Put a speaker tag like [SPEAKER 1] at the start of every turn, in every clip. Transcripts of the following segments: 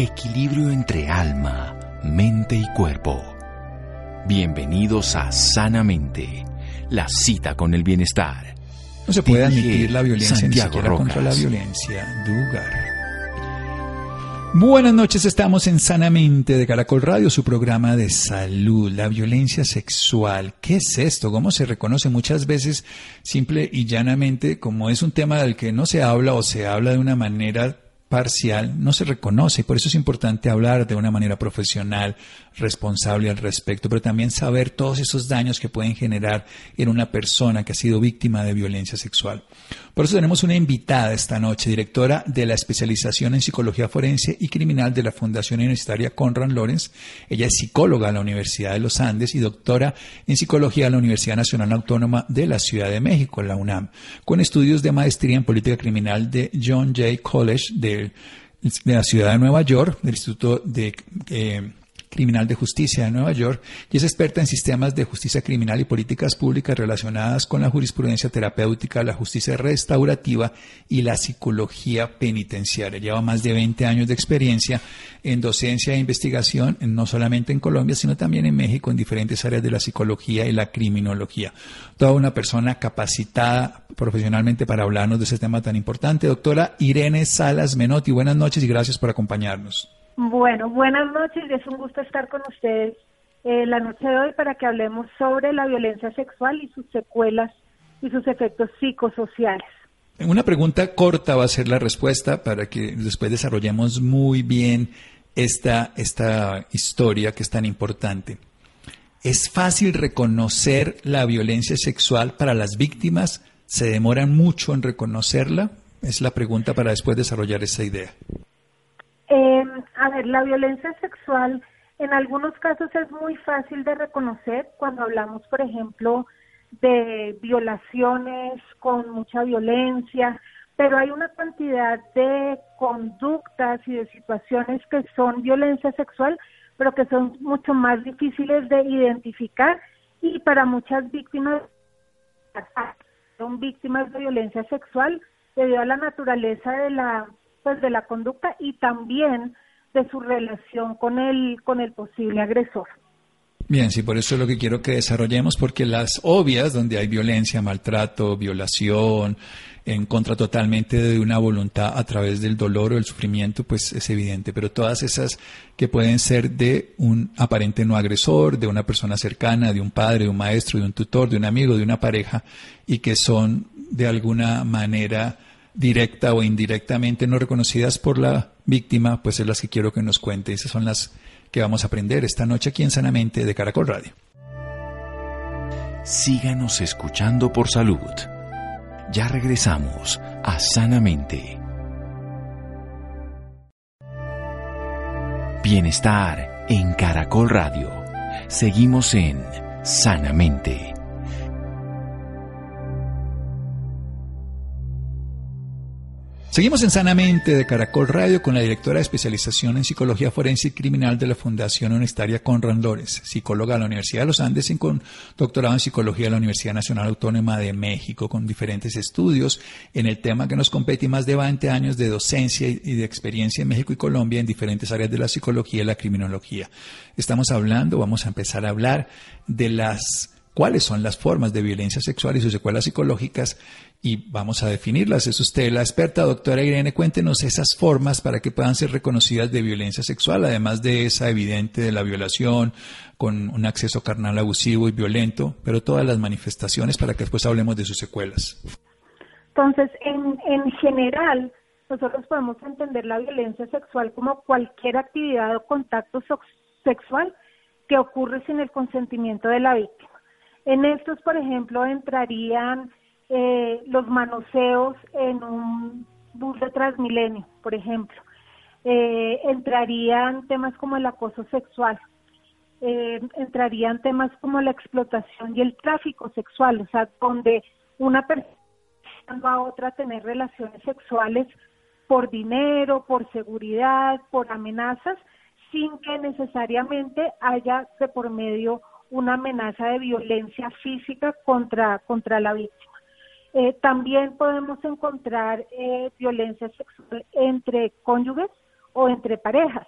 [SPEAKER 1] Equilibrio entre alma, mente y cuerpo. Bienvenidos a Sanamente, la cita con el bienestar.
[SPEAKER 2] No se puede admitir la violencia ni
[SPEAKER 1] Santiago
[SPEAKER 2] siquiera contra la violencia. Dugar. Buenas noches, estamos en Sanamente de Caracol Radio, su programa de salud, la violencia sexual. ¿Qué es esto? ¿Cómo se reconoce muchas veces simple y llanamente como es un tema del que no se habla o se habla de una manera parcial, no se reconoce. Por eso es importante hablar de una manera profesional, responsable al respecto, pero también saber todos esos daños que pueden generar en una persona que ha sido víctima de violencia sexual. Por eso tenemos una invitada esta noche, directora de la especialización en psicología forense y criminal de la Fundación Universitaria Conrad Lorenz. Ella es psicóloga de la Universidad de los Andes y doctora en psicología de la Universidad Nacional Autónoma de la Ciudad de México, la UNAM, con estudios de maestría en política criminal de John Jay College de, de la Ciudad de Nueva York, del Instituto de eh, Criminal de Justicia de Nueva York y es experta en sistemas de justicia criminal y políticas públicas relacionadas con la jurisprudencia terapéutica, la justicia restaurativa y la psicología penitenciaria. Lleva más de 20 años de experiencia en docencia e investigación, no solamente en Colombia, sino también en México, en diferentes áreas de la psicología y la criminología. Toda una persona capacitada profesionalmente para hablarnos de ese tema tan importante. Doctora Irene Salas Menotti, buenas noches y gracias por acompañarnos.
[SPEAKER 3] Bueno, buenas noches es un gusto estar con ustedes eh, la noche de hoy para que hablemos sobre la violencia sexual y sus secuelas y sus efectos psicosociales.
[SPEAKER 2] Una pregunta corta va a ser la respuesta para que después desarrollemos muy bien esta, esta historia que es tan importante. ¿Es fácil reconocer la violencia sexual para las víctimas? ¿Se demoran mucho en reconocerla? Es la pregunta para después desarrollar esa idea.
[SPEAKER 3] Eh, a ver, la violencia sexual en algunos casos es muy fácil de reconocer cuando hablamos, por ejemplo, de violaciones con mucha violencia, pero hay una cantidad de conductas y de situaciones que son violencia sexual, pero que son mucho más difíciles de identificar y para muchas víctimas son víctimas de violencia sexual debido a la naturaleza de la pues de la conducta y también de su relación con el con el posible agresor.
[SPEAKER 2] Bien, sí, por eso es lo que quiero que desarrollemos, porque las obvias, donde hay violencia, maltrato, violación, en contra totalmente de una voluntad a través del dolor o el sufrimiento, pues es evidente. Pero todas esas que pueden ser de un aparente no agresor, de una persona cercana, de un padre, de un maestro, de un tutor, de un amigo, de una pareja, y que son de alguna manera directa o indirectamente no reconocidas por la víctima, pues es las que quiero que nos cuente. Esas son las que vamos a aprender esta noche aquí en Sanamente de Caracol Radio.
[SPEAKER 1] Síganos escuchando por salud. Ya regresamos a Sanamente. Bienestar en Caracol Radio. Seguimos en Sanamente.
[SPEAKER 2] Seguimos en Sanamente de Caracol Radio con la directora de especialización en psicología forense y criminal de la Fundación Universitaria Conrad Lores, psicóloga de la Universidad de los Andes y con doctorado en psicología de la Universidad Nacional Autónoma de México, con diferentes estudios en el tema que nos compete y más de 20 años de docencia y de experiencia en México y Colombia en diferentes áreas de la psicología y la criminología. Estamos hablando, vamos a empezar a hablar de las cuáles son las formas de violencia sexual y sus secuelas psicológicas y vamos a definirlas. Es usted la experta, doctora Irene. Cuéntenos esas formas para que puedan ser reconocidas de violencia sexual, además de esa evidente de la violación con un acceso carnal abusivo y violento, pero todas las manifestaciones para que después hablemos de sus secuelas.
[SPEAKER 3] Entonces, en, en general, nosotros podemos entender la violencia sexual como cualquier actividad o contacto sexual que ocurre sin el consentimiento de la víctima. En estos, por ejemplo, entrarían eh, los manoseos en un bus de Transmilenio, por ejemplo. Eh, entrarían temas como el acoso sexual, eh, entrarían temas como la explotación y el tráfico sexual, o sea, donde una persona a otra a tener relaciones sexuales por dinero, por seguridad, por amenazas, sin que necesariamente haya de por medio una amenaza de violencia física contra, contra la víctima. Eh, también podemos encontrar eh, violencia sexual entre cónyuges o entre parejas.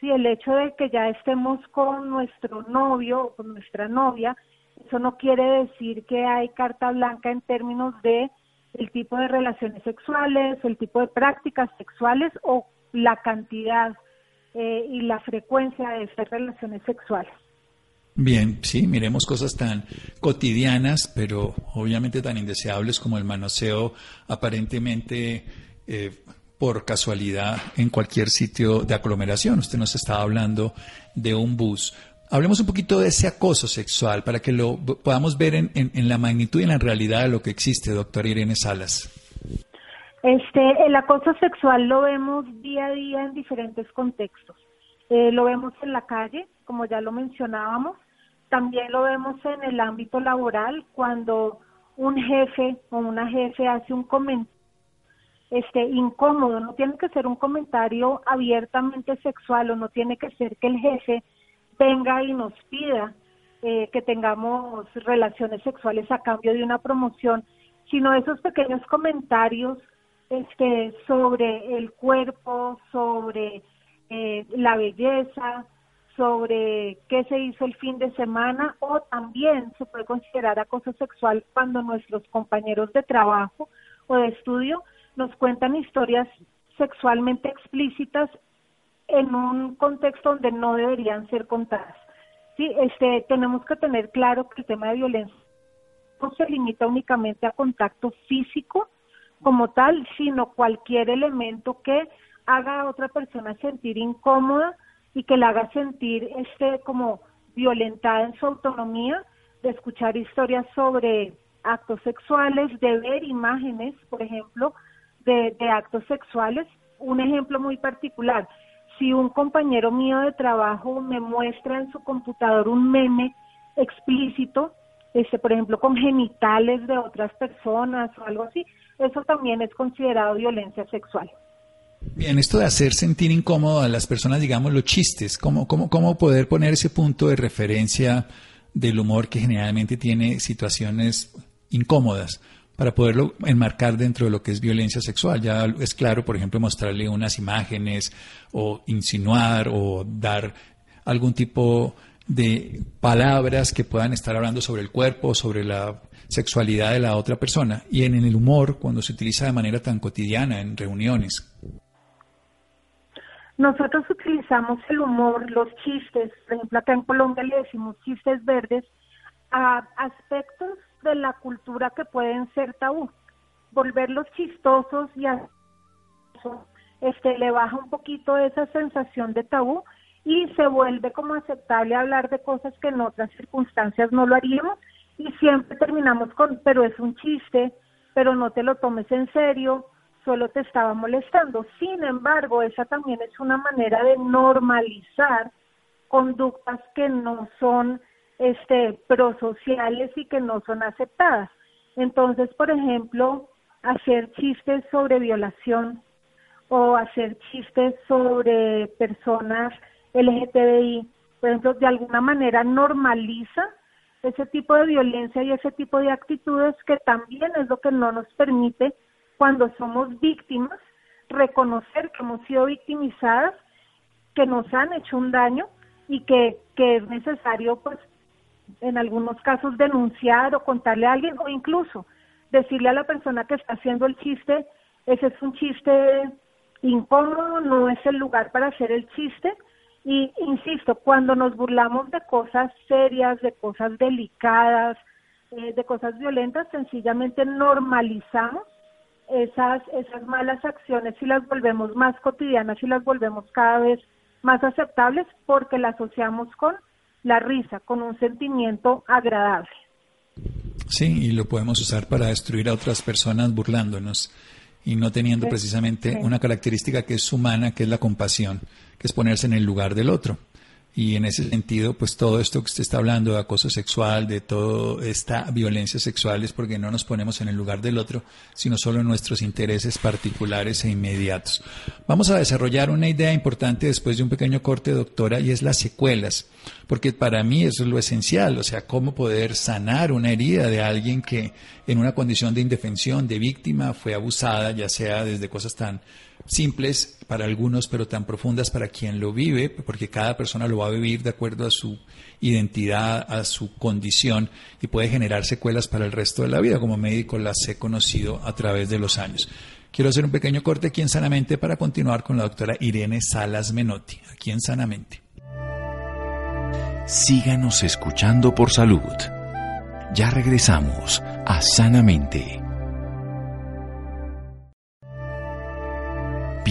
[SPEAKER 3] Si el hecho de que ya estemos con nuestro novio o con nuestra novia, eso no quiere decir que hay carta blanca en términos de el tipo de relaciones sexuales, el tipo de prácticas sexuales o la cantidad eh, y la frecuencia de estas relaciones sexuales.
[SPEAKER 2] Bien, sí, miremos cosas tan cotidianas, pero obviamente tan indeseables como el manoseo aparentemente eh, por casualidad en cualquier sitio de aglomeración. Usted nos estaba hablando de un bus. Hablemos un poquito de ese acoso sexual para que lo podamos ver en, la magnitud y en la realidad de lo que existe, doctora Irene Salas.
[SPEAKER 3] Este, el acoso sexual lo vemos día a día en diferentes contextos. Eh, lo vemos en la calle, como ya lo mencionábamos. También lo vemos en el ámbito laboral, cuando un jefe o una jefe hace un comentario este, incómodo. No tiene que ser un comentario abiertamente sexual o no tiene que ser que el jefe venga y nos pida eh, que tengamos relaciones sexuales a cambio de una promoción, sino esos pequeños comentarios este, sobre el cuerpo, sobre eh, la belleza, sobre qué se hizo el fin de semana o también se puede considerar acoso sexual cuando nuestros compañeros de trabajo o de estudio nos cuentan historias sexualmente explícitas en un contexto donde no deberían ser contadas. Sí, este, tenemos que tener claro que el tema de violencia no se limita únicamente a contacto físico como tal, sino cualquier elemento que haga a otra persona sentir incómoda y que la haga sentir este como violentada en su autonomía, de escuchar historias sobre actos sexuales, de ver imágenes, por ejemplo, de, de actos sexuales. Un ejemplo muy particular, si un compañero mío de trabajo me muestra en su computador un meme explícito, este, por ejemplo, con genitales de otras personas o algo así, eso también es considerado violencia sexual.
[SPEAKER 2] Bien, esto de hacer sentir incómodo a las personas, digamos, los chistes, ¿cómo, cómo, cómo poder poner ese punto de referencia del humor que generalmente tiene situaciones incómodas para poderlo enmarcar dentro de lo que es violencia sexual? Ya es claro, por ejemplo, mostrarle unas imágenes o insinuar o dar algún tipo de palabras que puedan estar hablando sobre el cuerpo, sobre la sexualidad de la otra persona y en el humor cuando se utiliza de manera tan cotidiana en reuniones.
[SPEAKER 3] Nosotros utilizamos el humor, los chistes, por ejemplo acá en Colombia le decimos chistes verdes, a aspectos de la cultura que pueden ser tabú. Volverlos chistosos y a, este le baja un poquito esa sensación de tabú y se vuelve como aceptable hablar de cosas que en otras circunstancias no lo haríamos y siempre terminamos con, pero es un chiste, pero no te lo tomes en serio, solo te estaba molestando. Sin embargo, esa también es una manera de normalizar conductas que no son este prosociales y que no son aceptadas. Entonces, por ejemplo, hacer chistes sobre violación o hacer chistes sobre personas LGTBI, por ejemplo, de alguna manera normaliza ese tipo de violencia y ese tipo de actitudes que también es lo que no nos permite cuando somos víctimas reconocer que hemos sido victimizadas, que nos han hecho un daño y que, que es necesario pues en algunos casos denunciar o contarle a alguien o incluso decirle a la persona que está haciendo el chiste, ese es un chiste incómodo, no es el lugar para hacer el chiste, y insisto, cuando nos burlamos de cosas serias, de cosas delicadas, eh, de cosas violentas, sencillamente normalizamos esas, esas malas acciones y las volvemos más cotidianas y las volvemos cada vez más aceptables porque las asociamos con la risa, con un sentimiento agradable.
[SPEAKER 2] Sí, y lo podemos usar para destruir a otras personas burlándonos y no teniendo precisamente una característica que es humana, que es la compasión, que es ponerse en el lugar del otro. Y en ese sentido, pues todo esto que usted está hablando de acoso sexual, de toda esta violencia sexual, es porque no nos ponemos en el lugar del otro, sino solo en nuestros intereses particulares e inmediatos. Vamos a desarrollar una idea importante después de un pequeño corte, doctora, y es las secuelas, porque para mí eso es lo esencial, o sea, cómo poder sanar una herida de alguien que en una condición de indefensión, de víctima, fue abusada, ya sea desde cosas tan simples para algunos, pero tan profundas para quien lo vive, porque cada persona lo va a vivir de acuerdo a su identidad, a su condición y puede generar secuelas para el resto de la vida. Como médico las he conocido a través de los años. Quiero hacer un pequeño corte aquí en Sanamente para continuar con la doctora Irene Salas Menotti, aquí en Sanamente.
[SPEAKER 1] Síganos escuchando por salud. Ya regresamos a Sanamente.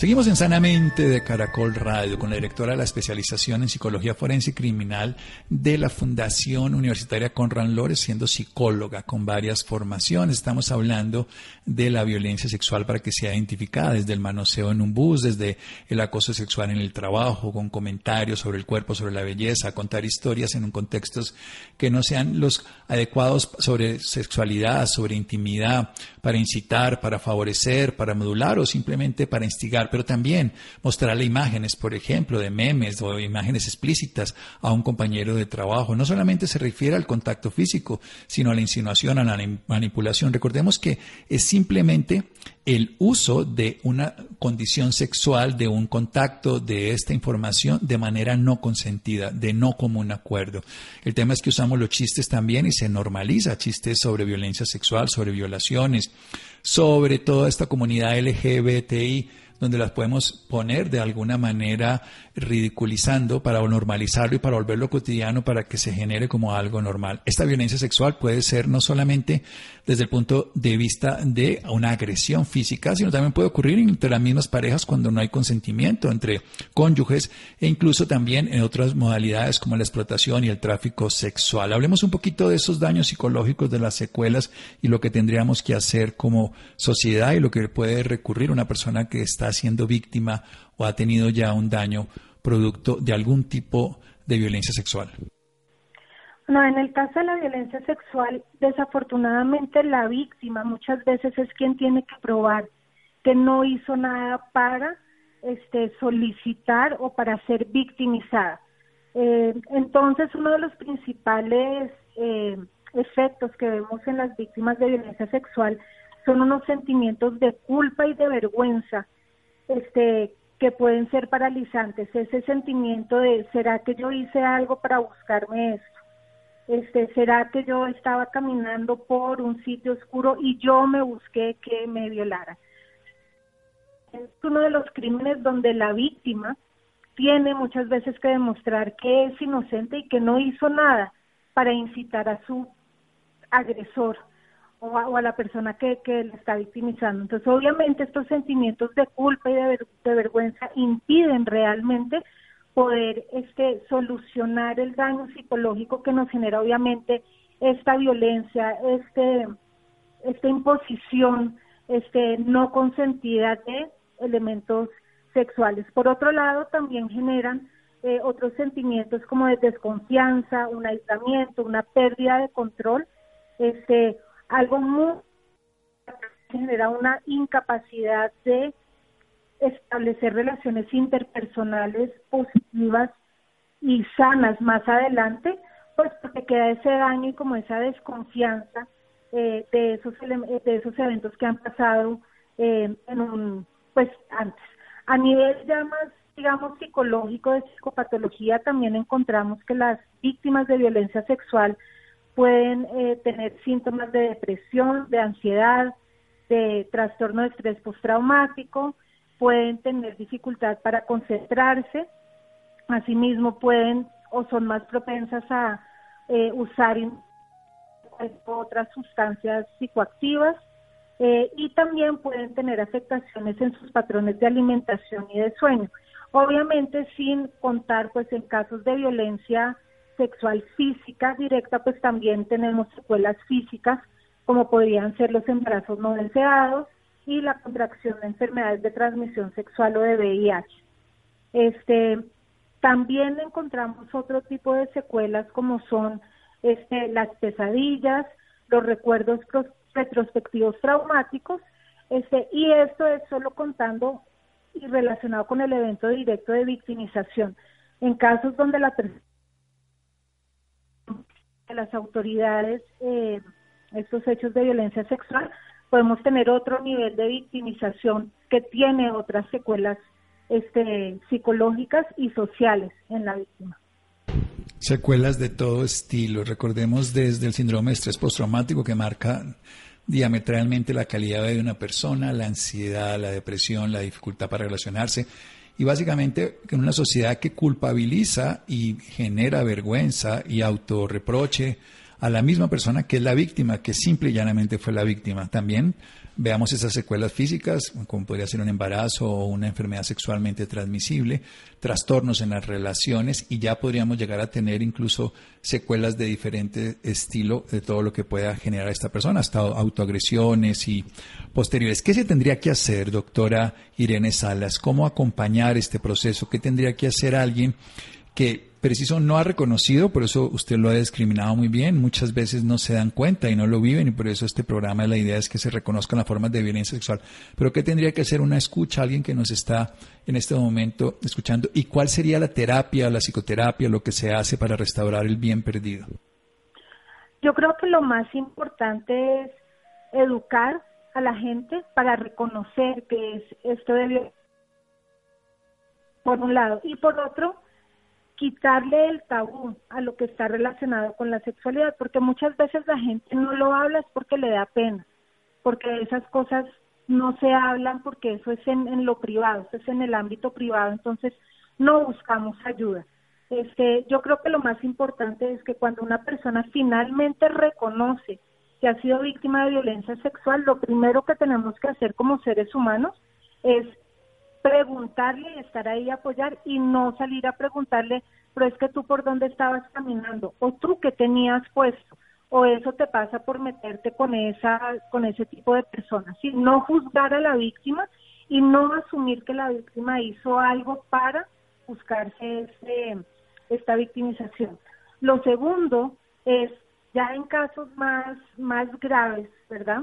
[SPEAKER 2] Seguimos en Sanamente de Caracol Radio con la directora de la especialización en psicología forense y criminal de la Fundación Universitaria Conrad Lores, siendo psicóloga con varias formaciones. Estamos hablando de la violencia sexual para que sea identificada desde el manoseo en un bus, desde el acoso sexual en el trabajo, con comentarios sobre el cuerpo, sobre la belleza, contar historias en un contextos que no sean los adecuados sobre sexualidad, sobre intimidad, para incitar, para favorecer, para modular o simplemente para instigar pero también mostrarle imágenes, por ejemplo, de memes o imágenes explícitas a un compañero de trabajo. No solamente se refiere al contacto físico, sino a la insinuación, a la manipulación. Recordemos que es simplemente el uso de una condición sexual, de un contacto de esta información de manera no consentida, de no común acuerdo. El tema es que usamos los chistes también y se normaliza chistes sobre violencia sexual, sobre violaciones, sobre toda esta comunidad LGBTI donde las podemos poner de alguna manera ridiculizando para normalizarlo y para volverlo cotidiano para que se genere como algo normal. Esta violencia sexual puede ser no solamente desde el punto de vista de una agresión física, sino también puede ocurrir entre las mismas parejas cuando no hay consentimiento entre cónyuges e incluso también en otras modalidades como la explotación y el tráfico sexual. Hablemos un poquito de esos daños psicológicos, de las secuelas y lo que tendríamos que hacer como sociedad y lo que puede recurrir una persona que está siendo víctima o ha tenido ya un daño producto de algún tipo de violencia sexual?
[SPEAKER 3] No, en el caso de la violencia sexual, desafortunadamente la víctima muchas veces es quien tiene que probar que no hizo nada para este, solicitar o para ser victimizada. Eh, entonces, uno de los principales eh, efectos que vemos en las víctimas de violencia sexual son unos sentimientos de culpa y de vergüenza este, que pueden ser paralizantes, ese sentimiento de ¿será que yo hice algo para buscarme esto? Este, ¿será que yo estaba caminando por un sitio oscuro y yo me busqué que me violara? Es uno de los crímenes donde la víctima tiene muchas veces que demostrar que es inocente y que no hizo nada para incitar a su agresor o a, la persona que, que le está victimizando. Entonces, obviamente, estos sentimientos de culpa y de, de vergüenza impiden realmente poder este, solucionar el daño psicológico que nos genera, obviamente, esta violencia, este, esta imposición este, no consentida de elementos sexuales. Por otro lado, también generan eh, otros sentimientos como de desconfianza, un aislamiento, una pérdida de control, este, algo muy genera una incapacidad de establecer relaciones interpersonales positivas y sanas más adelante, pues porque queda ese daño y como esa desconfianza eh, de esos de esos eventos que han pasado eh, en un pues antes. A nivel ya más digamos psicológico de psicopatología también encontramos que las víctimas de violencia sexual pueden eh, tener síntomas de depresión, de ansiedad, de trastorno de estrés postraumático, pueden tener dificultad para concentrarse, asimismo pueden o son más propensas a eh, usar otras sustancias psicoactivas eh, y también pueden tener afectaciones en sus patrones de alimentación y de sueño. Obviamente sin contar pues en casos de violencia sexual física directa, pues también tenemos secuelas físicas, como podrían ser los embarazos no deseados y la contracción de enfermedades de transmisión sexual o de VIH. Este, también encontramos otro tipo de secuelas como son este, las pesadillas, los recuerdos retrospectivos traumáticos, este, y esto es solo contando y relacionado con el evento directo de victimización. En casos donde la las autoridades eh, estos hechos de violencia sexual, podemos tener otro nivel de victimización que tiene otras secuelas este, psicológicas y sociales en la víctima.
[SPEAKER 2] Secuelas de todo estilo. Recordemos desde el síndrome de estrés postraumático que marca diametralmente la calidad de una persona, la ansiedad, la depresión, la dificultad para relacionarse. Y básicamente en una sociedad que culpabiliza y genera vergüenza y autorreproche a la misma persona que es la víctima, que simple y llanamente fue la víctima. También veamos esas secuelas físicas, como podría ser un embarazo o una enfermedad sexualmente transmisible, trastornos en las relaciones y ya podríamos llegar a tener incluso secuelas de diferente estilo de todo lo que pueda generar esta persona, hasta autoagresiones y posteriores. ¿Qué se tendría que hacer, doctora Irene Salas? ¿Cómo acompañar este proceso? ¿Qué tendría que hacer alguien que preciso no ha reconocido, por eso usted lo ha discriminado muy bien, muchas veces no se dan cuenta y no lo viven y por eso este programa la idea es que se reconozcan las formas de violencia sexual. Pero ¿qué tendría que hacer una escucha, alguien que nos está en este momento escuchando? ¿Y cuál sería la terapia, la psicoterapia, lo que se hace para restaurar el bien perdido?
[SPEAKER 3] Yo creo que lo más importante es educar a la gente para reconocer que es esto de por un lado y por otro quitarle el tabú a lo que está relacionado con la sexualidad, porque muchas veces la gente no lo habla es porque le da pena, porque esas cosas no se hablan porque eso es en, lo privado, eso es en el ámbito privado, entonces no buscamos ayuda. Este, yo creo que lo más importante es que cuando una persona finalmente reconoce que ha sido víctima de violencia sexual, lo primero que tenemos que hacer como seres humanos es preguntarle, estar ahí apoyar y no salir a preguntarle, pero es que tú por dónde estabas caminando o tú qué tenías puesto o eso te pasa por meterte con esa con ese tipo de personas, no juzgar a la víctima y no asumir que la víctima hizo algo para buscarse este, esta victimización. Lo segundo es ya en casos más más graves, ¿verdad?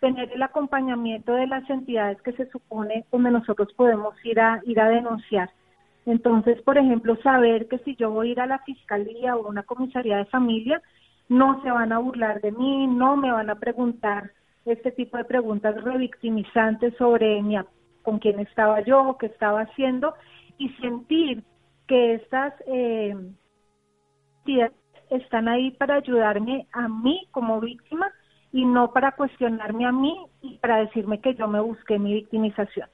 [SPEAKER 3] Tener el acompañamiento de las entidades que se supone donde nosotros podemos ir a ir a denunciar. Entonces, por ejemplo, saber que si yo voy a ir a la fiscalía o a una comisaría de familia, no se van a burlar de mí, no me van a preguntar este tipo de preguntas revictimizantes sobre mi, con quién estaba yo, qué estaba haciendo, y sentir que estas eh, están ahí para ayudarme a mí como víctima y no para cuestionarme a mí y para decirme que yo me busqué mi victimización.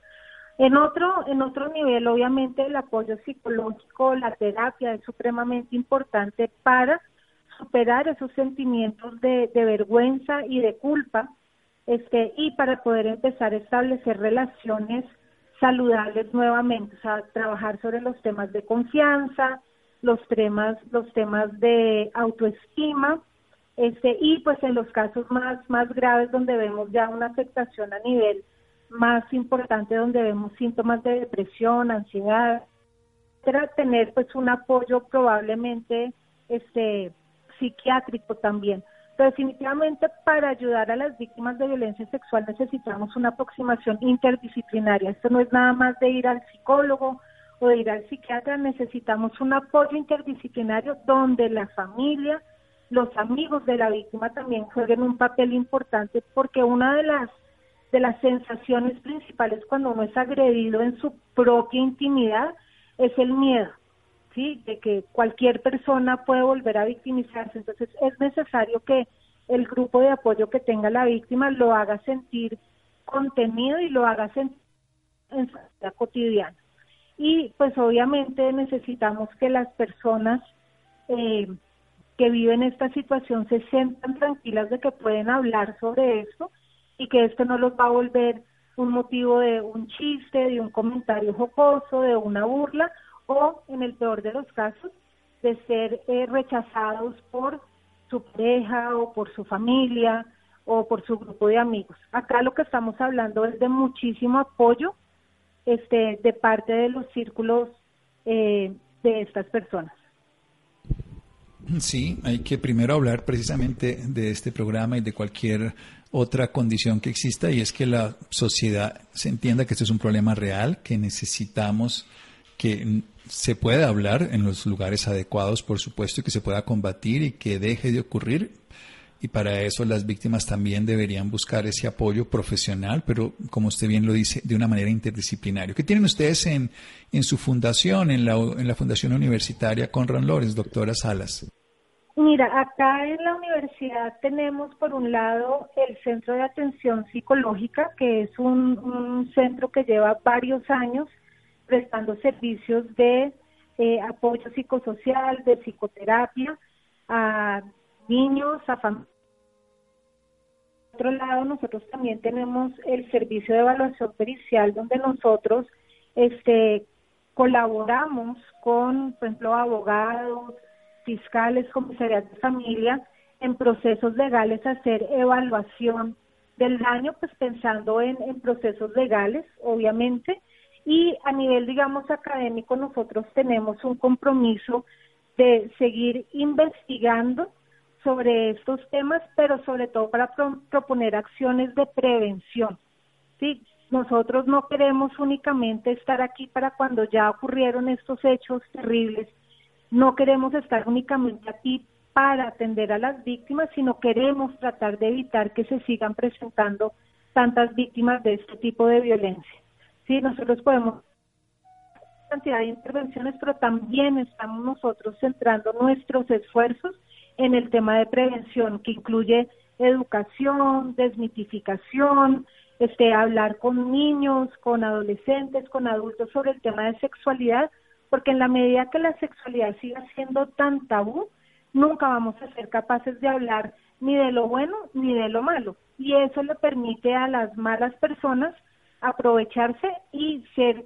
[SPEAKER 3] En otro, en otro nivel, obviamente, el apoyo psicológico, la terapia es supremamente importante para superar esos sentimientos de, de vergüenza y de culpa, este, y para poder empezar a establecer relaciones saludables nuevamente, o sea, trabajar sobre los temas de confianza, los temas, los temas de autoestima, este, y pues en los casos más, más graves donde vemos ya una afectación a nivel más importante, donde vemos síntomas de depresión, ansiedad, tener pues un apoyo probablemente este psiquiátrico también. Pero definitivamente para ayudar a las víctimas de violencia sexual necesitamos una aproximación interdisciplinaria. Esto no es nada más de ir al psicólogo o de ir al psiquiatra, necesitamos un apoyo interdisciplinario donde la familia, los amigos de la víctima también jueguen un papel importante porque una de las de las sensaciones principales cuando uno es agredido en su propia intimidad es el miedo, ¿sí? De que cualquier persona puede volver a victimizarse. Entonces es necesario que el grupo de apoyo que tenga la víctima lo haga sentir contenido y lo haga sentir en su vida cotidiana. Y pues obviamente necesitamos que las personas eh, que viven esta situación se sientan tranquilas de que pueden hablar sobre esto y que esto no los va a volver un motivo de un chiste, de un comentario jocoso, de una burla o, en el peor de los casos, de ser eh, rechazados por su pareja o por su familia o por su grupo de amigos. Acá lo que estamos hablando es de muchísimo apoyo este, de parte de los círculos eh, de estas personas.
[SPEAKER 2] Sí, hay que primero hablar precisamente de este programa y de cualquier otra condición que exista y es que la sociedad se entienda que este es un problema real, que necesitamos que se pueda hablar en los lugares adecuados, por supuesto, y que se pueda combatir y que deje de ocurrir. Y para eso las víctimas también deberían buscar ese apoyo profesional, pero como usted bien lo dice, de una manera interdisciplinaria. ¿Qué tienen ustedes en, en su fundación, en la, en la Fundación Universitaria Conrad Lorenz, doctora Salas?
[SPEAKER 3] Mira, acá en la universidad tenemos por un lado el Centro de Atención Psicológica, que es un, centro que lleva varios años prestando servicios de eh, apoyo psicosocial, de psicoterapia a niños, a familias. Otro lado, nosotros también tenemos el servicio de evaluación pericial, donde nosotros este, colaboramos con, por ejemplo, abogados, fiscales, comisarias de familia, en procesos legales hacer evaluación del daño, pues pensando en, en procesos legales, obviamente, y a nivel, digamos, académico, nosotros tenemos un compromiso de seguir investigando sobre estos temas, pero sobre todo para proponer acciones de prevención. ¿sí? Nosotros no queremos únicamente estar aquí para cuando ya ocurrieron estos hechos terribles no queremos estar únicamente aquí para atender a las víctimas, sino queremos tratar de evitar que se sigan presentando tantas víctimas de este tipo de violencia. Sí, nosotros podemos cantidad de intervenciones, pero también estamos nosotros centrando nuestros esfuerzos en el tema de prevención, que incluye educación, desmitificación, este, hablar con niños, con adolescentes, con adultos sobre el tema de sexualidad, porque en la medida que la sexualidad siga siendo tan tabú, nunca vamos a ser capaces de hablar ni de lo bueno ni de lo malo. Y eso le permite a las malas personas aprovecharse y ser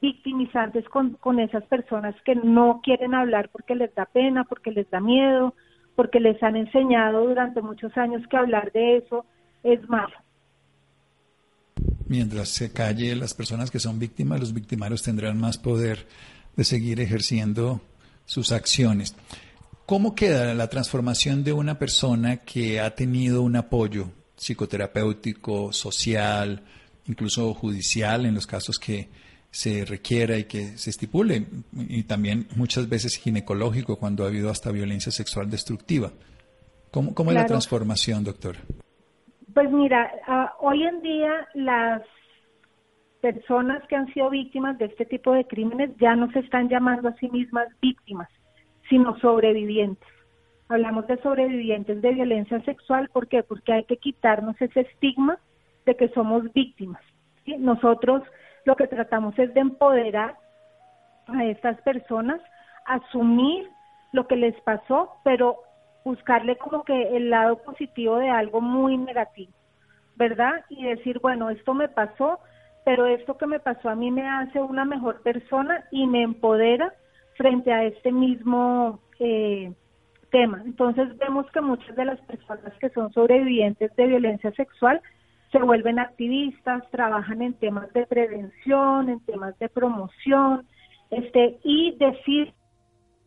[SPEAKER 3] victimizantes con, con esas personas que no quieren hablar porque les da pena, porque les da miedo, porque les han enseñado durante muchos años que hablar de eso es malo.
[SPEAKER 2] Mientras se calle las personas que son víctimas, los victimarios tendrán más poder de seguir ejerciendo sus acciones. ¿Cómo queda la transformación de una persona que ha tenido un apoyo psicoterapéutico, social, incluso judicial en los casos que se requiera y que se estipule, y también muchas veces ginecológico cuando ha habido hasta violencia sexual destructiva? ¿Cómo, cómo es la transformación, doctor?
[SPEAKER 3] Pues mira, ah, hoy en día las personas que han sido víctimas de este tipo de crímenes ya no se están llamando a sí mismas víctimas, sino sobrevivientes. Hablamos de sobrevivientes de violencia sexual, ¿por qué? Porque hay que quitarnos ese estigma de que somos víctimas. Nosotros lo que tratamos es de empoderar a estas personas, asumir lo que les pasó, pero buscarle como que el lado positivo de algo muy negativo, ¿verdad? Y decir, bueno, esto me pasó, pero esto que me pasó a mí me hace una mejor persona y me empodera frente a este mismo eh, tema. Entonces vemos que muchas de las personas que son sobrevivientes de violencia sexual se vuelven activistas, trabajan en temas de prevención, en temas de promoción, este y decir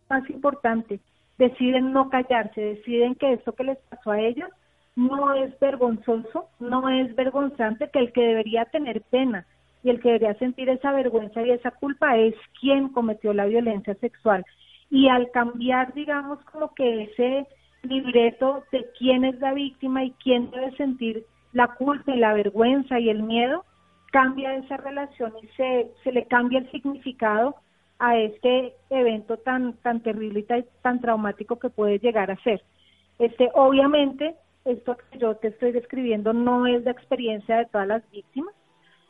[SPEAKER 3] más importante, deciden no callarse, deciden que esto que les pasó a ellos no es vergonzoso, no es vergonzante que el que debería tener pena y el que debería sentir esa vergüenza y esa culpa es quien cometió la violencia sexual. Y al cambiar, digamos, como que ese libreto de quién es la víctima y quién debe sentir la culpa y la vergüenza y el miedo, cambia esa relación y se, se le cambia el significado a este evento tan, tan terrible y tan, traumático que puede llegar a ser. Este, obviamente, esto que yo te estoy describiendo no es la experiencia de todas las víctimas.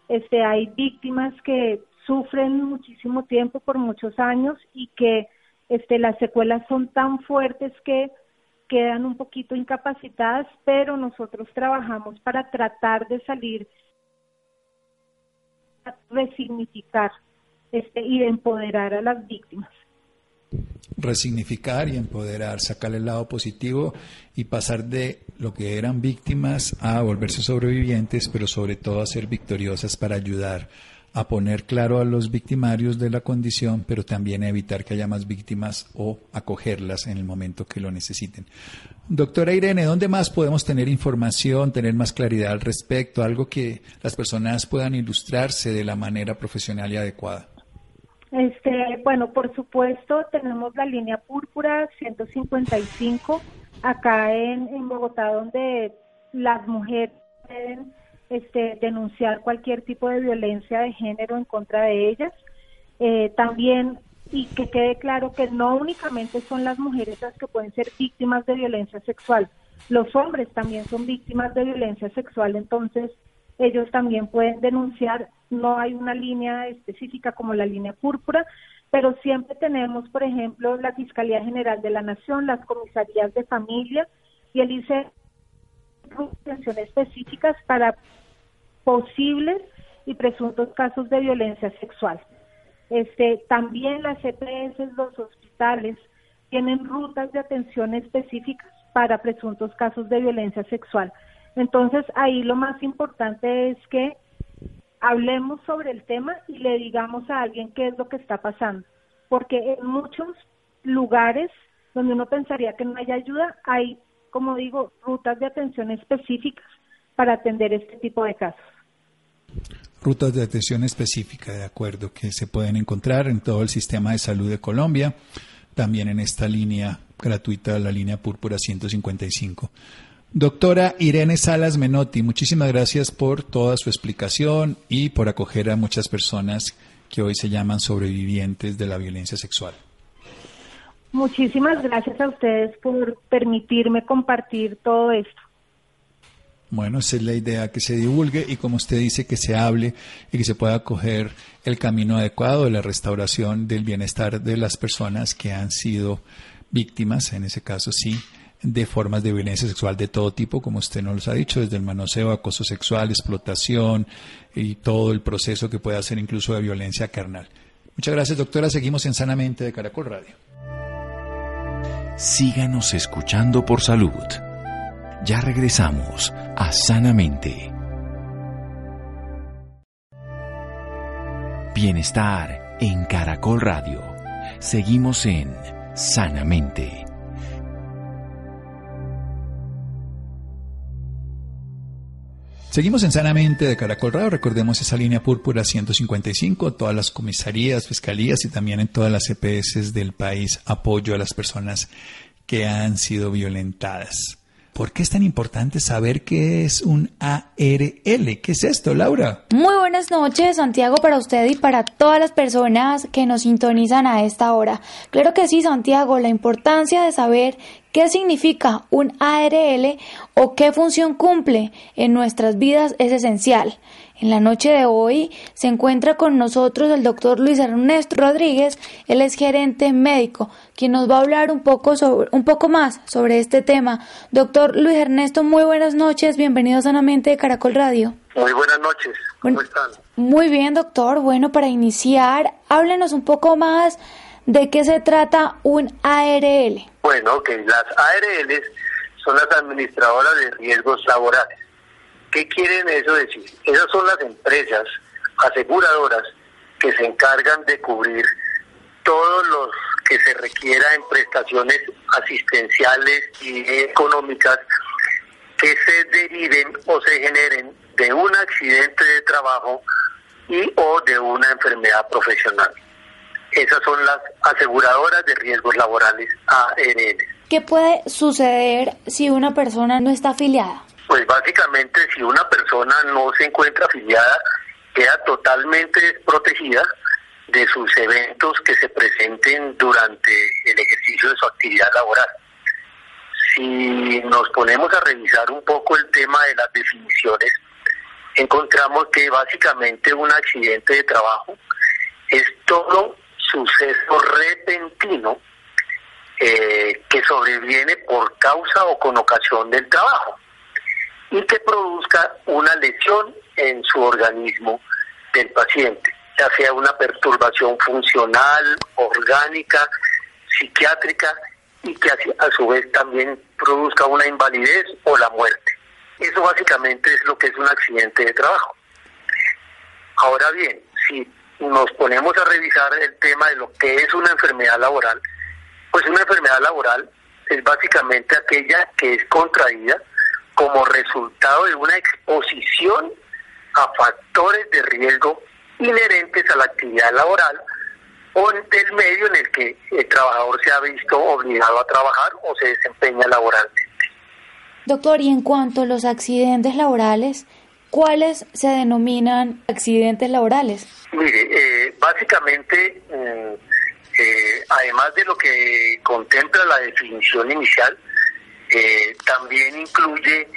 [SPEAKER 3] Este, hay víctimas que sufren muchísimo tiempo por muchos años y que este, las secuelas son tan fuertes que quedan un poquito incapacitadas, pero nosotros trabajamos para tratar de salir resignificar este, y de empoderar a las víctimas.
[SPEAKER 2] Resignificar y empoderar, sacar el lado positivo y pasar de lo que eran víctimas a volverse sobrevivientes, pero sobre todo a ser victoriosas para ayudar a poner claro a los victimarios de la condición, pero también a evitar que haya más víctimas o acogerlas en el momento que lo necesiten. Doctora Irene, ¿dónde más podemos tener información, tener más claridad al respecto, algo que las personas puedan ilustrarse de la manera profesional y adecuada?
[SPEAKER 3] Este, bueno, por supuesto, tenemos la línea púrpura 155 acá en, en Bogotá, donde las mujeres pueden este, denunciar cualquier tipo de violencia de género en contra de ellas. Eh, también, y que quede claro que no únicamente son las mujeres las que pueden ser víctimas de violencia sexual, los hombres también son víctimas de violencia sexual, entonces ellos también pueden denunciar, no hay una línea específica como la línea púrpura, pero siempre tenemos, por ejemplo, la Fiscalía General de la Nación, las comisarías de familia y el ICE específicas para posibles y presuntos casos de violencia sexual. Este, también las EPS, los hospitales, tienen rutas de atención específicas para presuntos casos de violencia sexual. Entonces, ahí lo más importante es que hablemos sobre el tema y le digamos a alguien qué es lo que está pasando. Porque en muchos lugares donde uno pensaría que no hay ayuda, hay, como digo, rutas de atención específicas para atender este tipo de casos.
[SPEAKER 2] Rutas de atención específica, de acuerdo, que se pueden encontrar en todo el sistema de salud de Colombia, también en esta línea gratuita, la línea Púrpura 155. Doctora Irene Salas Menotti, muchísimas gracias por toda su explicación y por acoger a muchas personas que hoy se llaman sobrevivientes de la violencia sexual.
[SPEAKER 3] Muchísimas gracias a ustedes por permitirme compartir todo esto.
[SPEAKER 2] Bueno, esa es la idea, que se divulgue y como usted dice, que se hable y que se pueda coger el camino adecuado de la restauración del bienestar de las personas que han sido víctimas, en ese caso sí, de formas de violencia sexual de todo tipo, como usted nos ha dicho, desde el manoseo, acoso sexual, explotación y todo el proceso que puede hacer incluso de violencia carnal. Muchas gracias, doctora. Seguimos en Sanamente de Caracol Radio.
[SPEAKER 1] Síganos escuchando por salud. Ya regresamos a Sanamente. Bienestar en Caracol Radio. Seguimos en Sanamente.
[SPEAKER 2] Seguimos en Sanamente de Caracol Radio. Recordemos esa línea púrpura 155, todas las comisarías, fiscalías y también en todas las EPS del país apoyo a las personas que han sido violentadas. ¿Por qué es tan importante saber qué es un ARL? ¿Qué es esto, Laura?
[SPEAKER 4] Muy buenas noches, Santiago, para usted y para todas las personas que nos sintonizan a esta hora. Claro que sí, Santiago, la importancia de saber qué significa un ARL o qué función cumple en nuestras vidas es esencial. En la noche de hoy se encuentra con nosotros el doctor Luis Ernesto Rodríguez, él es gerente médico, quien nos va a hablar un poco, sobre, un poco más sobre este tema. Doctor Luis Ernesto, muy buenas noches, bienvenido Sanamente de Caracol Radio.
[SPEAKER 5] Muy buenas noches, ¿cómo están?
[SPEAKER 4] Muy bien, doctor. Bueno, para iniciar, háblenos un poco más de qué se trata un ARL.
[SPEAKER 5] Bueno, que las ARL son las administradoras de riesgos laborales ¿Qué quieren eso decir? Esas son las empresas aseguradoras que se encargan de cubrir todos los que se requiera en prestaciones asistenciales y económicas que se deriven o se generen de un accidente de trabajo y o de una enfermedad profesional. Esas son las aseguradoras de riesgos laborales ARN.
[SPEAKER 4] ¿Qué puede suceder si una persona no está afiliada?
[SPEAKER 5] Pues básicamente si una persona no se encuentra afiliada, queda totalmente desprotegida de sus eventos que se presenten durante el ejercicio de su actividad laboral. Si nos ponemos a revisar un poco el tema de las definiciones, encontramos que básicamente un accidente de trabajo es todo suceso repentino eh, que sobreviene por causa o con ocasión del trabajo y que produzca una lesión en su organismo del paciente, ya sea una perturbación funcional, orgánica, psiquiátrica y que a su vez también produzca una invalidez o la muerte. Eso básicamente es lo que es un accidente de trabajo. Ahora bien, si nos ponemos a revisar el tema de lo que es una enfermedad laboral, pues una enfermedad laboral es básicamente aquella que es contraída como resultado de una exposición a factores de riesgo inherentes a la actividad laboral o del medio en el que el trabajador se ha visto obligado a trabajar o se desempeña laboralmente.
[SPEAKER 4] Doctor, y en cuanto a los accidentes laborales, ¿cuáles se denominan accidentes laborales?
[SPEAKER 5] Mire, eh, básicamente, mm, eh, además de lo que contempla la definición inicial, eh, también incluye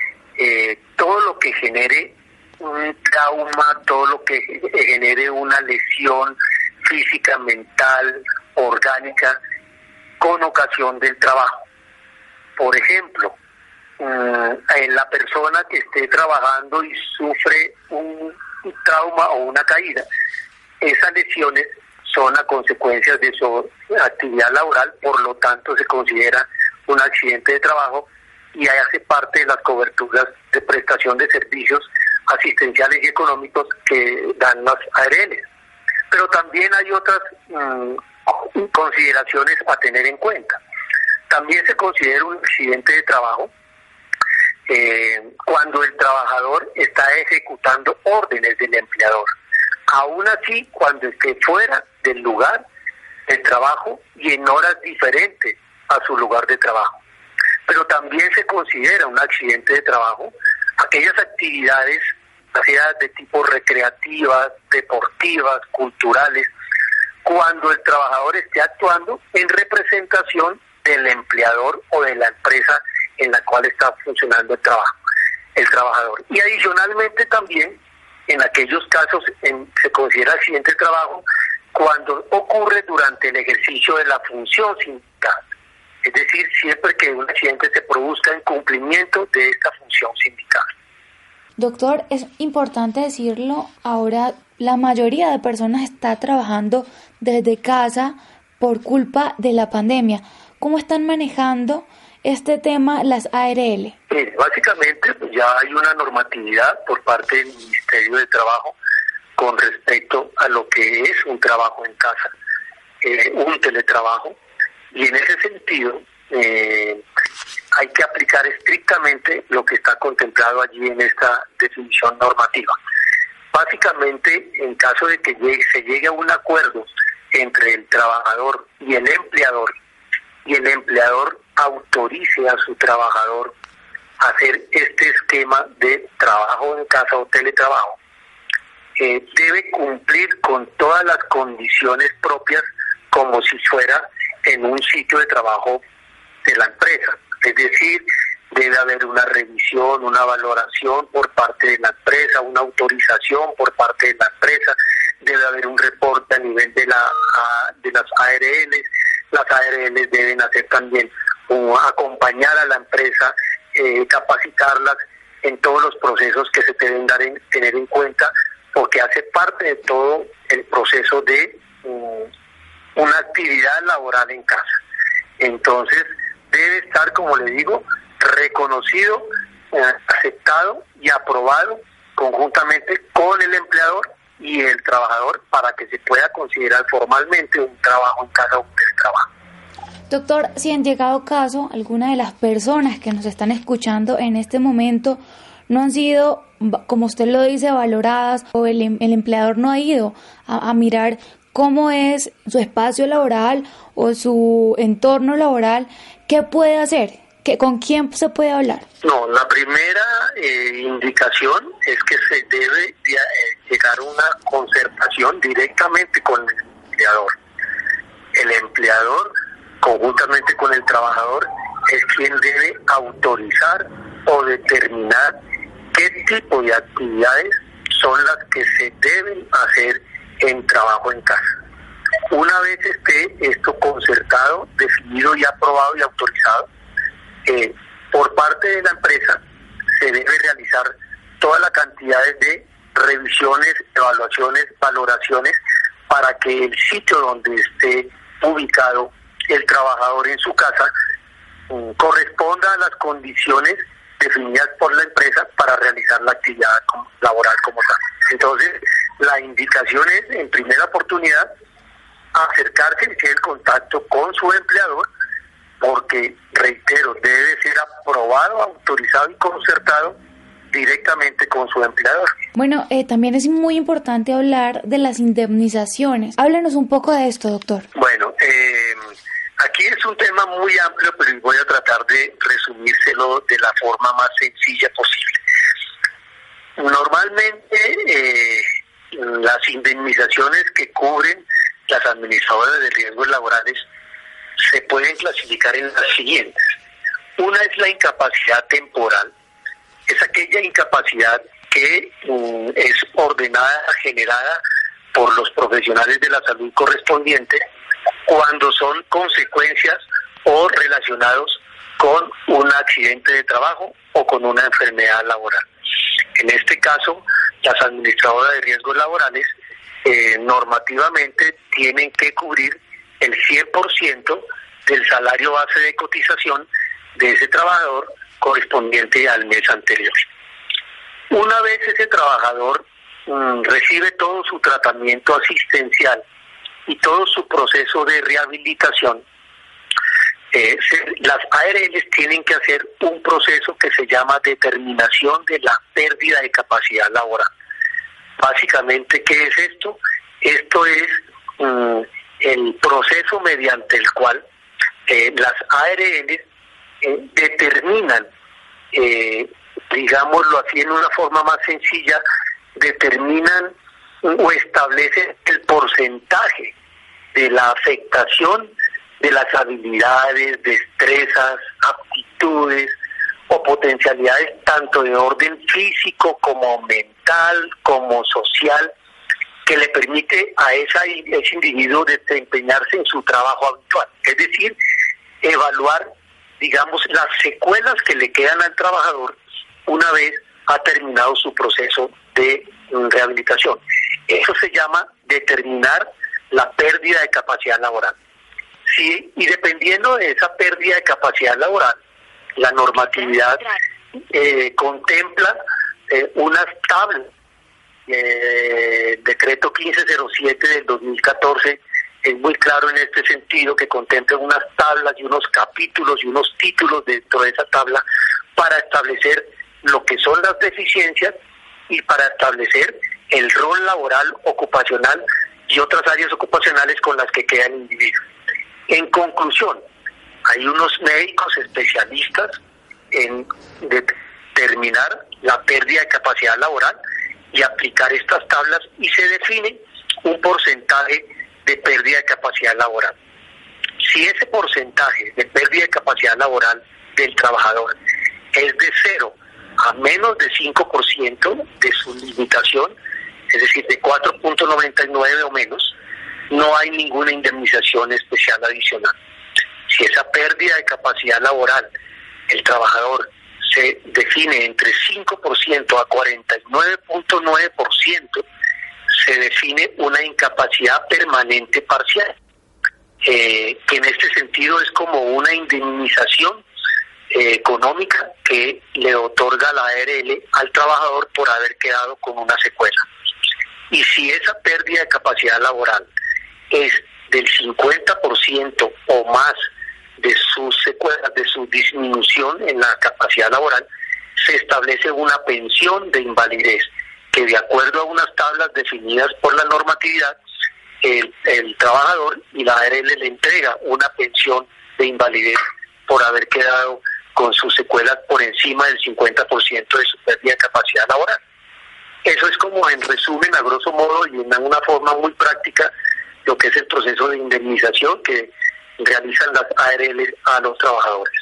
[SPEAKER 5] todo lo que genere un trauma, todo lo que genere una lesión física, mental, orgánica, con ocasión del trabajo. Por ejemplo, mm, en la persona que esté trabajando y sufre un, trauma o una caída, esas lesiones son a consecuencias de su actividad laboral, por lo tanto se considera un accidente de trabajo y hace parte de las coberturas de prestación de servicios asistenciales y económicos que dan las ARLs. Pero también hay otras mm, consideraciones a tener en cuenta. También se considera un accidente de trabajo eh, cuando el trabajador está ejecutando órdenes del empleador. Aún así, cuando esté fuera del lugar de trabajo y en horas diferentes a su lugar de trabajo. Pero también se considera un accidente de trabajo aquellas actividades, sea de tipo recreativas, deportivas, culturales, cuando el trabajador esté actuando en representación del empleador o de la empresa en la cual está funcionando el trabajo, el trabajador. Y adicionalmente también, en aquellos casos se considera accidente de trabajo cuando ocurre durante el ejercicio de la función sindical. Es decir, siempre que un accidente se produzca en cumplimiento de esta función sindical.
[SPEAKER 4] Doctor, es importante decirlo, ahora la mayoría de personas está trabajando desde casa por culpa de la pandemia. ¿Cómo están manejando este tema las ARL?
[SPEAKER 5] básicamente pues, ya hay una normatividad por parte del Ministerio de Trabajo con respecto a lo que es un trabajo en casa, eh, un teletrabajo, y en ese sentido eh, hay que aplicar estrictamente lo que está contemplado allí en esta definición normativa. Básicamente, en caso de que se llegue a un acuerdo entre el trabajador y el empleador, y el empleador autorice a su trabajador a hacer este esquema de trabajo en casa o teletrabajo, eh, debe cumplir con todas las condiciones propias como si fuera en un sitio de trabajo de la empresa. Es decir, debe haber una revisión, una valoración por parte de la empresa, una autorización por parte de la empresa, debe haber un reporte a nivel de, la, de las ARLs, las ARLs deben hacer también acompañar a la empresa, eh, capacitarlas en todos los procesos que se deben dar en, tener en cuenta, porque hace parte de todo el proceso de mm, una actividad laboral en casa. Entonces, debe estar, como le digo, reconocido, eh, aceptado y aprobado conjuntamente con el empleador y el trabajador para que se pueda considerar formalmente un trabajo en casa o un teletrabajo.
[SPEAKER 4] Doctor, si en llegado caso alguna de las personas que nos están escuchando en este momento no han sido, como usted lo dice, valoradas o el, em, empleador no ha ido a mirar cómo es su espacio laboral o su entorno laboral, ¿qué puede hacer? ¿Qué, ¿Con quién se puede hablar?
[SPEAKER 5] No, la primera eh, indicación es que se debe eh, llegar a una concertación directamente con el empleador. El empleador, conjuntamente con el trabajador, es quien debe autorizar o determinar qué tipo de actividades son las que se deben hacer en trabajo en casa. Una vez esté esto concertado, definido y aprobado y autorizado, eh, por parte de la empresa se debe realizar toda la cantidad de revisiones, evaluaciones, valoraciones para que el sitio donde esté ubicado el trabajador en su casa mm, corresponda a las condiciones definidas por la empresa para realizar la actividad laboral como tal. Entonces, la indicación es, en primera oportunidad, acercarse y el contacto con su empleador, porque, reitero, debe ser aprobado, autorizado y concertado directamente con su empleador.
[SPEAKER 4] Bueno, eh, también es muy importante hablar de las indemnizaciones. Háblenos un poco de esto, doctor.
[SPEAKER 5] Bueno, eh, aquí es un tema muy amplio, pero voy a tratar de resumírselo de la forma más sencilla posible. Normalmente, eh, las indemnizaciones que cubren las administradoras de riesgos laborales se pueden clasificar en las siguientes. Una es la incapacidad temporal, es aquella incapacidad que mm, es ordenada, generada por los profesionales de la salud correspondiente cuando son consecuencias o relacionados con un accidente de trabajo o con una enfermedad laboral. En este caso, las administradoras de riesgos laborales eh, normativamente tienen que cubrir el 100% del salario base de cotización de ese trabajador correspondiente al mes anterior. Una vez ese trabajador mm, recibe todo su tratamiento asistencial y todo su proceso de rehabilitación, eh, las ARLs tienen que hacer un proceso que se llama determinación de la pérdida de capacidad laboral. Básicamente, ¿qué es esto? Esto es mm, el proceso mediante el cual eh, las ARLs eh, determinan, eh, digámoslo así en una forma más sencilla, determinan o establecen el porcentaje de la afectación de las habilidades, destrezas, aptitudes o potencialidades tanto de orden físico como mental, como social, que le permite a esa, ese individuo desempeñarse en su trabajo habitual. Es decir, evaluar, digamos, las secuelas que le quedan al trabajador una vez ha terminado su proceso de rehabilitación. Eso se llama determinar la pérdida de capacidad laboral. Sí, y dependiendo de esa pérdida de capacidad laboral, la normatividad eh, contempla eh, unas tablas. Eh, decreto 1507 del 2014 es muy claro en este sentido que contempla unas tablas y unos capítulos y unos títulos dentro de esa tabla para establecer lo que son las deficiencias y para establecer el rol laboral, ocupacional y otras áreas ocupacionales con las que quedan individuos. En conclusión, hay unos médicos especialistas en determinar la pérdida de capacidad laboral y aplicar estas tablas y se define un porcentaje de pérdida de capacidad laboral. Si ese porcentaje de pérdida de capacidad laboral del trabajador es de 0 a menos de 5% de su limitación, es decir, de 4.99 o menos, no hay ninguna indemnización especial adicional. Si esa pérdida de capacidad laboral, el trabajador se define entre 5% a 49.9%, se define una incapacidad permanente parcial, eh, que en este sentido es como una indemnización eh, económica que le otorga la ARL al trabajador por haber quedado con una secuela. Y si esa pérdida de capacidad laboral es del 50% o más de sus secuelas, de su disminución en la capacidad laboral, se establece una pensión de invalidez que de acuerdo a unas tablas definidas por la normatividad, el, trabajador y la ARL le entrega una pensión de invalidez por haber quedado con sus secuelas por encima del 50% de su pérdida de capacidad laboral. Eso es como en resumen, a grosso modo y en una forma muy práctica, lo que es el proceso de indemnización que realizan las ARL a los trabajadores.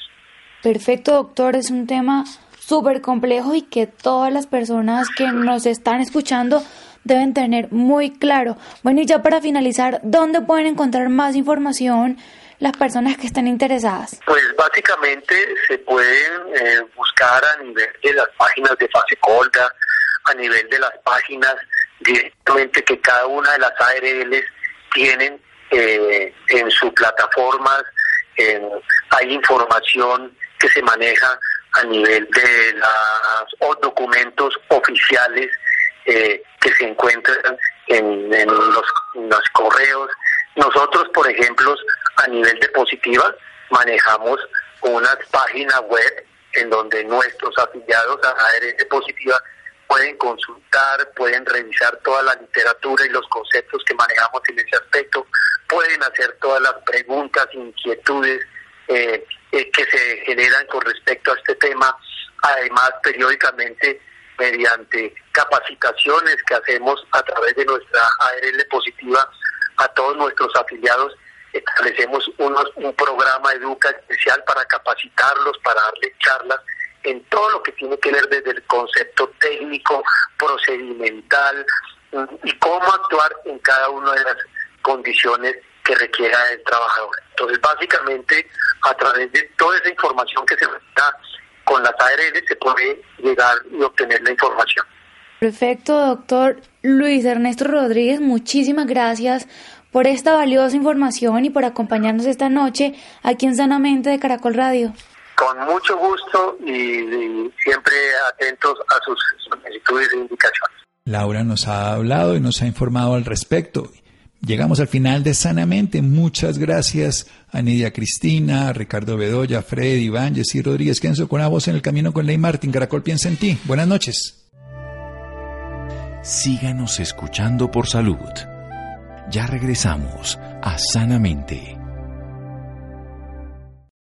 [SPEAKER 4] Perfecto, doctor. Es un tema súper complejo y que todas las personas que nos están escuchando deben tener muy claro. Bueno, y ya para finalizar, ¿dónde pueden encontrar más información las personas que están interesadas?
[SPEAKER 5] Pues básicamente se pueden eh, buscar a nivel de las páginas de Fase Colga, a nivel de las páginas directamente que cada una de las ARLs tienen eh, en sus plataformas. hay información que se maneja a nivel de los documentos oficiales eh, que se encuentran en, los, correos. Nosotros, por ejemplo, a nivel de positiva, manejamos una página web en donde nuestros afiliados a ARS Positiva pueden consultar, pueden revisar toda la literatura y los conceptos que manejamos en ese aspecto, pueden hacer todas las preguntas, inquietudes eh, eh, que se generan con respecto a este tema. Además, periódicamente, mediante capacitaciones que hacemos a través de nuestra ARL positiva a todos nuestros afiliados, establecemos un programa Educa especial para capacitarlos, para darles charlas en todo lo que tiene que ver desde el concepto técnico, procedimental mm, y cómo actuar en cada una de las condiciones que requiera el trabajador. Entonces, básicamente, a través de toda esa información que se da con las ARL, se puede llegar y obtener la información.
[SPEAKER 4] Perfecto, doctor Luis Ernesto Rodríguez, muchísimas gracias por esta valiosa información y por acompañarnos esta noche aquí en Sanamente de Caracol Radio.
[SPEAKER 5] Con mucho gusto y, siempre atentos a sus solicitudes e indicaciones.
[SPEAKER 2] Laura nos ha hablado y nos ha informado al respecto. Llegamos al final de Sanamente. Muchas gracias a Nidia Cristina, a Ricardo Bedoya, Fred, Iván, Jessy Rodríguez, Kenzo con la voz en el camino con Ley Martín. Caracol piensa en ti. Buenas noches.
[SPEAKER 1] Síganos escuchando por salud. Ya regresamos a Sanamente.